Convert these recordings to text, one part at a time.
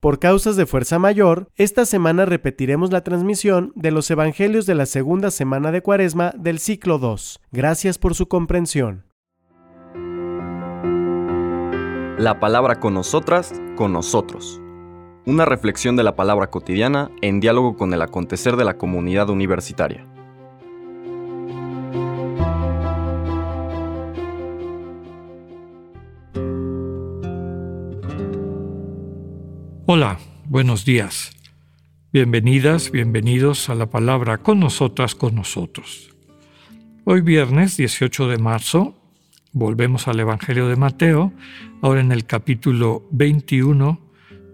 Por causas de fuerza mayor, esta semana repetiremos la transmisión de los Evangelios de la segunda semana de Cuaresma del ciclo 2. Gracias por su comprensión. La palabra con nosotras, con nosotros. Una reflexión de la palabra cotidiana en diálogo con el acontecer de la comunidad universitaria. Hola, buenos días. Bienvenidas, bienvenidos a la palabra con nosotras, con nosotros. Hoy viernes 18 de marzo volvemos al Evangelio de Mateo, ahora en el capítulo 21,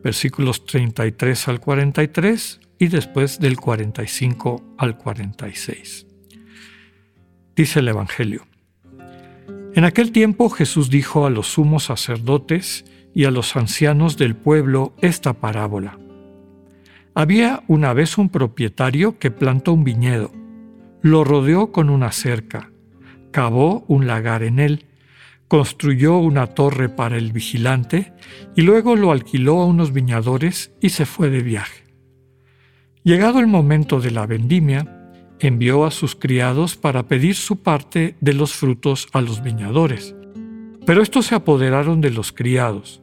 versículos 33 al 43 y después del 45 al 46. Dice el Evangelio. En aquel tiempo Jesús dijo a los sumos sacerdotes y a los ancianos del pueblo esta parábola. Había una vez un propietario que plantó un viñedo, lo rodeó con una cerca, cavó un lagar en él, construyó una torre para el vigilante y luego lo alquiló a unos viñadores y se fue de viaje. Llegado el momento de la vendimia, envió a sus criados para pedir su parte de los frutos a los viñadores. Pero estos se apoderaron de los criados,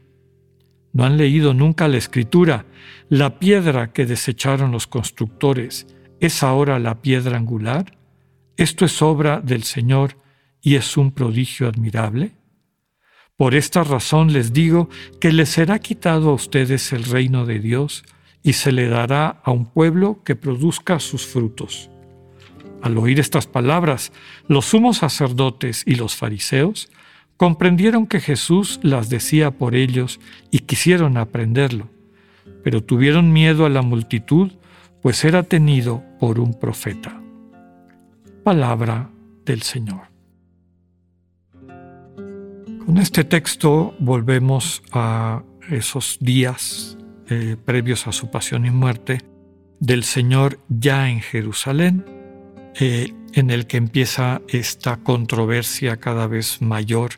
¿No han leído nunca la escritura? La piedra que desecharon los constructores es ahora la piedra angular. Esto es obra del Señor y es un prodigio admirable. Por esta razón les digo que les será quitado a ustedes el reino de Dios y se le dará a un pueblo que produzca sus frutos. Al oír estas palabras, los sumos sacerdotes y los fariseos Comprendieron que Jesús las decía por ellos y quisieron aprenderlo, pero tuvieron miedo a la multitud, pues era tenido por un profeta. Palabra del Señor. Con este texto volvemos a esos días eh, previos a su pasión y muerte del Señor ya en Jerusalén, eh, en el que empieza esta controversia cada vez mayor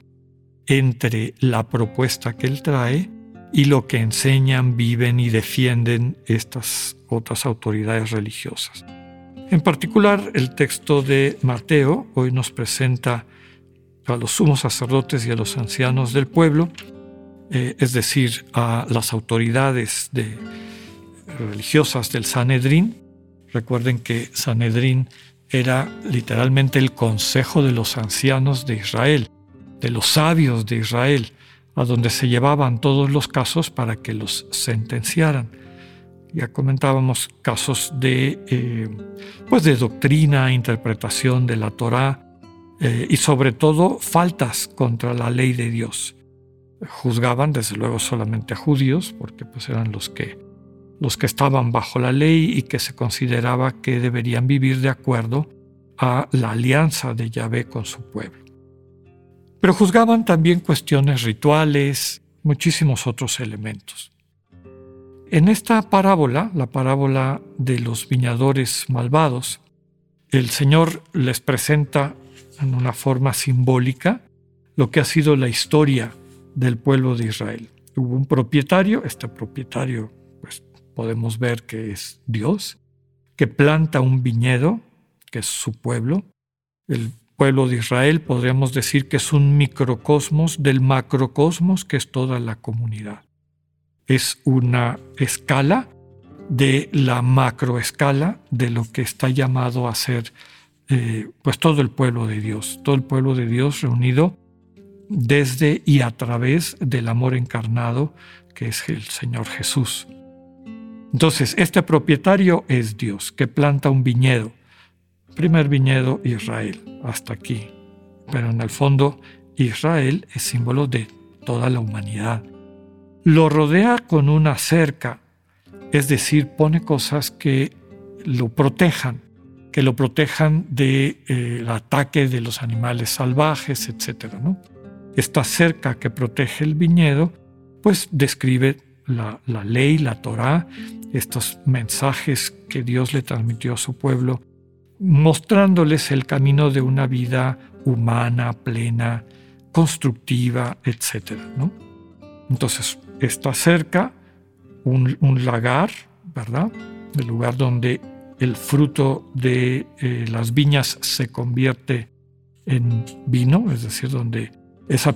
entre la propuesta que él trae y lo que enseñan, viven y defienden estas otras autoridades religiosas. En particular, el texto de Mateo hoy nos presenta a los sumos sacerdotes y a los ancianos del pueblo, eh, es decir, a las autoridades religiosas del Sanedrín. Recuerden que Sanedrín era literalmente el consejo de los ancianos de Israel de los sabios de Israel, a donde se llevaban todos los casos para que los sentenciaran. Ya comentábamos casos de, eh, pues de doctrina, interpretación de la Torá eh, y sobre todo faltas contra la ley de Dios. Juzgaban desde luego solamente a judíos porque pues eran los que, los que estaban bajo la ley y que se consideraba que deberían vivir de acuerdo a la alianza de Yahvé con su pueblo. Pero juzgaban también cuestiones rituales, muchísimos otros elementos. En esta parábola, la parábola de los viñadores malvados, el Señor les presenta en una forma simbólica lo que ha sido la historia del pueblo de Israel. Hubo un propietario, este propietario pues podemos ver que es Dios, que planta un viñedo, que es su pueblo. El pueblo de Israel podríamos decir que es un microcosmos del macrocosmos que es toda la comunidad. Es una escala de la macroescala de lo que está llamado a ser eh, pues todo el pueblo de Dios, todo el pueblo de Dios reunido desde y a través del amor encarnado que es el Señor Jesús. Entonces, este propietario es Dios, que planta un viñedo. Primer viñedo Israel, hasta aquí. Pero en el fondo, Israel es símbolo de toda la humanidad. Lo rodea con una cerca, es decir, pone cosas que lo protejan, que lo protejan del de, eh, ataque de los animales salvajes, etc. ¿no? Esta cerca que protege el viñedo, pues describe la, la ley, la Torá, estos mensajes que Dios le transmitió a su pueblo, mostrándoles el camino de una vida humana, plena, constructiva, etc. ¿no? Entonces, está cerca un, lagar, ¿verdad? El lugar donde el fruto de eh, las viñas se convierte en vino, es decir, donde es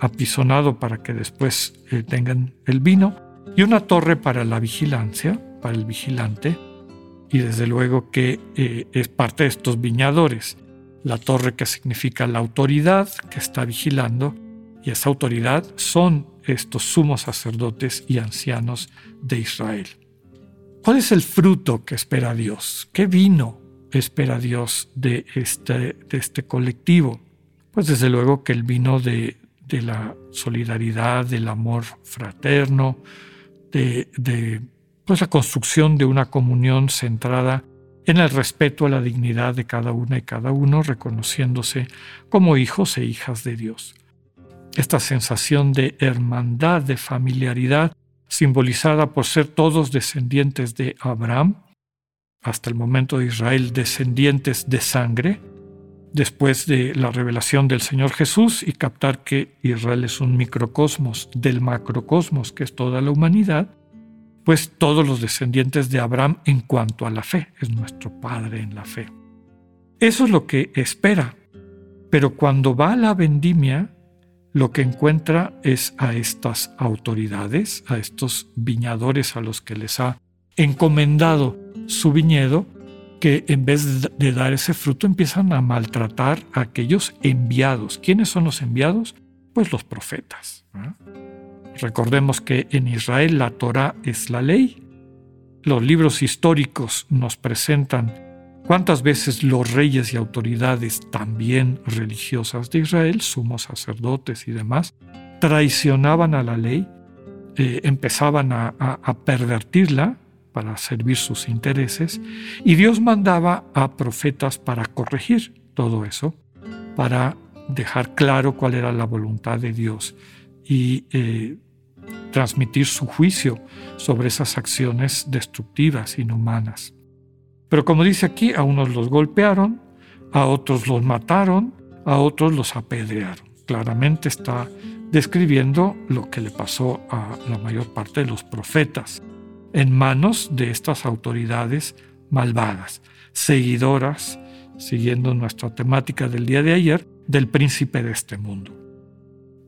apisonado para que después eh, tengan el vino, y una torre para la vigilancia, para el vigilante, y desde luego que eh, es parte de estos viñadores. La torre que significa la autoridad que está vigilando, y esa autoridad son estos sumos sacerdotes y ancianos de Israel. ¿Cuál es el fruto que espera Dios? ¿Qué vino espera Dios de este, de este colectivo? Pues desde luego que el vino de, de la solidaridad, del amor fraterno, de, de pues la construcción de una comunión centrada en el respeto a la dignidad de cada una y cada uno, reconociéndose como hijos e hijas de Dios. Esta sensación de hermandad, de familiaridad, simbolizada por ser todos descendientes de Abraham, hasta el momento de Israel descendientes de sangre, después de la revelación del Señor Jesús y captar que Israel es un microcosmos del macrocosmos, que es toda la humanidad, pues todos los descendientes de Abraham en cuanto a la fe, es nuestro Padre en la fe. Eso es lo que espera, pero cuando va a la vendimia, lo que encuentra es a estas autoridades, a estos viñadores a los que les ha encomendado su viñedo, que en vez de dar ese fruto empiezan a maltratar a aquellos enviados. ¿Quiénes son los enviados? Pues los profetas. Recordemos que en Israel la Torah es la ley. Los libros históricos nos presentan ¿Cuántas veces los reyes y autoridades, también religiosas de Israel, sumos sacerdotes y demás, traicionaban a la ley, eh, empezaban a pervertirla para servir sus intereses, y Dios mandaba a profetas para corregir todo eso, para dejar claro cuál era la voluntad de Dios y eh, transmitir su juicio sobre esas acciones destructivas, inhumanas. Pero como dice aquí, a unos los golpearon, a otros los mataron, a otros los apedrearon. Claramente está describiendo lo que le pasó a la mayor parte de los profetas en manos de estas autoridades malvadas, seguidoras, siguiendo nuestra temática del día de ayer, del príncipe de este mundo,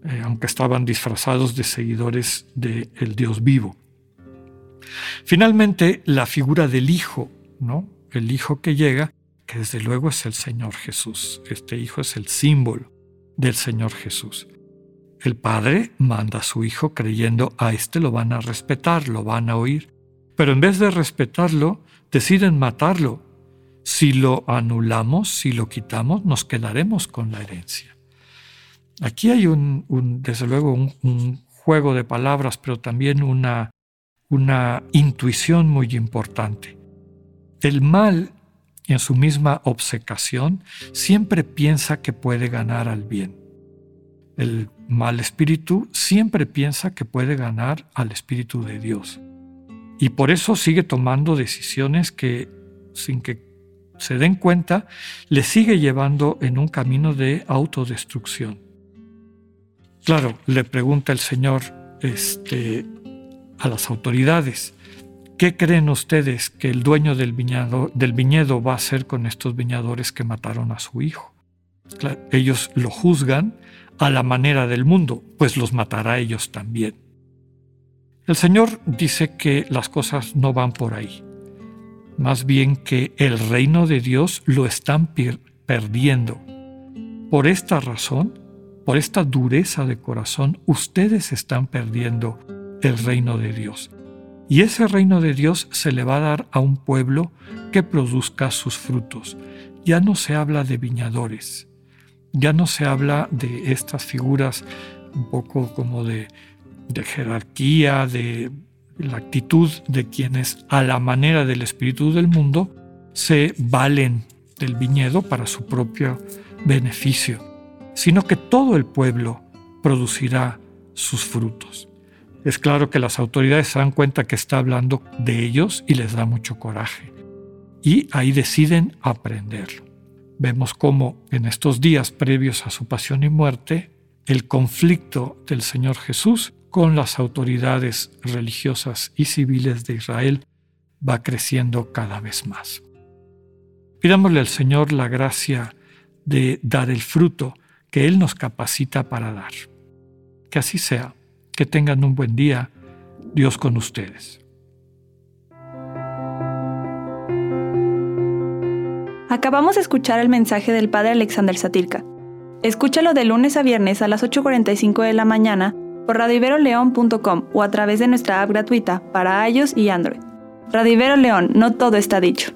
eh, aunque estaban disfrazados de seguidores del Dios vivo. Finalmente, la figura del Hijo, ¿no? el Hijo que llega, que desde luego es el Señor Jesús. Este Hijo es el símbolo del Señor Jesús. El Padre manda a su Hijo creyendo a este lo van a respetar, lo van a oír, pero en vez de respetarlo, deciden matarlo. Si lo anulamos, si lo quitamos, nos quedaremos con la herencia. Aquí hay un, desde luego un, un, juego de palabras, pero también una, una intuición muy importante. El mal, en su misma obcecación, siempre piensa que puede ganar al bien. El mal espíritu siempre piensa que puede ganar al espíritu de Dios. Y por eso sigue tomando decisiones que, sin que se den cuenta, le sigue llevando en un camino de autodestrucción. Claro, le pregunta el Señor este, a las autoridades, ¿Qué creen ustedes que el dueño del, del viñedo va a hacer con estos viñadores que mataron a su hijo? ellos lo juzgan a la manera del mundo, pues los matará ellos también. El Señor dice que las cosas no van por ahí, más bien que el reino de Dios lo están perdiendo. Por esta razón, por esta dureza de corazón, ustedes están perdiendo el reino de Dios. Y ese reino de Dios se le va a dar a un pueblo que produzca sus frutos. Ya no se habla de viñadores, ya no se habla de estas figuras un poco como de, de jerarquía, de la actitud de quienes a la manera del espíritu del mundo se valen del viñedo para su propio beneficio, sino que todo el pueblo producirá sus frutos. Es claro que las autoridades se dan cuenta que está hablando de ellos y les da mucho coraje. Y ahí deciden aprenderlo. Vemos cómo en estos días previos a su pasión y muerte, el conflicto del Señor Jesús con las autoridades religiosas y civiles de Israel va creciendo cada vez más. Pidámosle al Señor la gracia de dar el fruto que Él nos capacita para dar. Que así sea. Que tengan un buen día. Dios con ustedes. Acabamos de escuchar el mensaje del Padre Alexander Satirka. Escúchalo de lunes a viernes a las 8.45 de la mañana por radiveroleón.com o a través de nuestra app gratuita para iOS y Android. Radivero León, no todo está dicho.